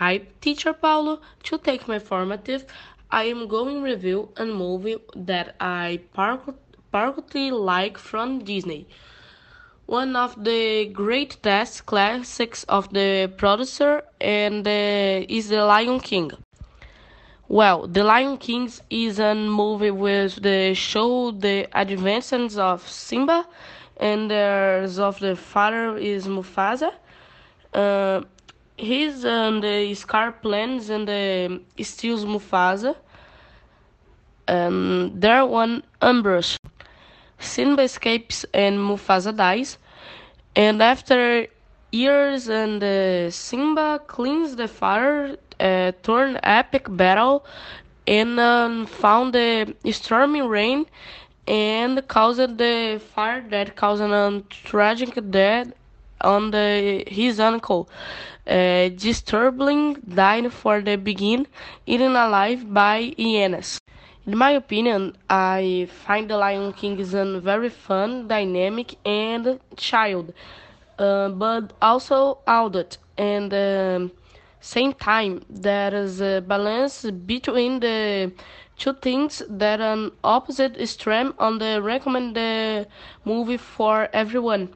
Hi, teacher Paulo. To take my formative, I am going review a movie that I particularly like from Disney. One of the great test classics of the producer and uh, is The Lion King. Well, The Lion King is a movie with the show the adventures of Simba and the of the father is Mufasa. Uh, he's and the Scar plans and the steals Mufasa. And there one ambush. Simba escapes and Mufasa dies. And after years and uh, Simba cleans the fire, uh, turn epic battle, and um, found the stormy rain and caused the fire that caused a tragic death on the, his uncle. Uh, disturbing died for the begin eaten alive by hyenas. In my opinion, I find The Lion King is a very fun, dynamic, and child, uh, but also adult. And um, same time, there is a balance between the two things that an opposite extreme on the recommend the movie for everyone.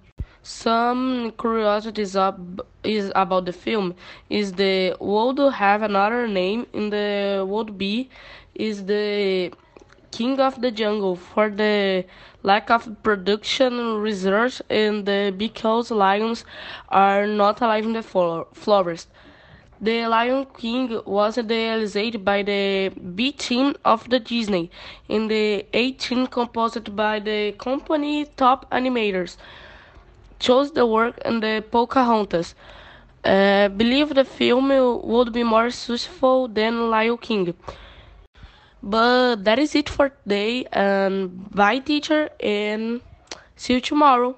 Some curiosities ab- is about the film. Is the would have another name? In the would be is the king of the jungle for the lack of production research and the because lions are not alive in the forest. The Lion King was realized by the B team of the Disney. In the 18 composed by the company top animators chose the work and the Pocahontas. Uh, believe the film would be more successful than Lion King. But that is it for today, and bye, teacher, and see you tomorrow.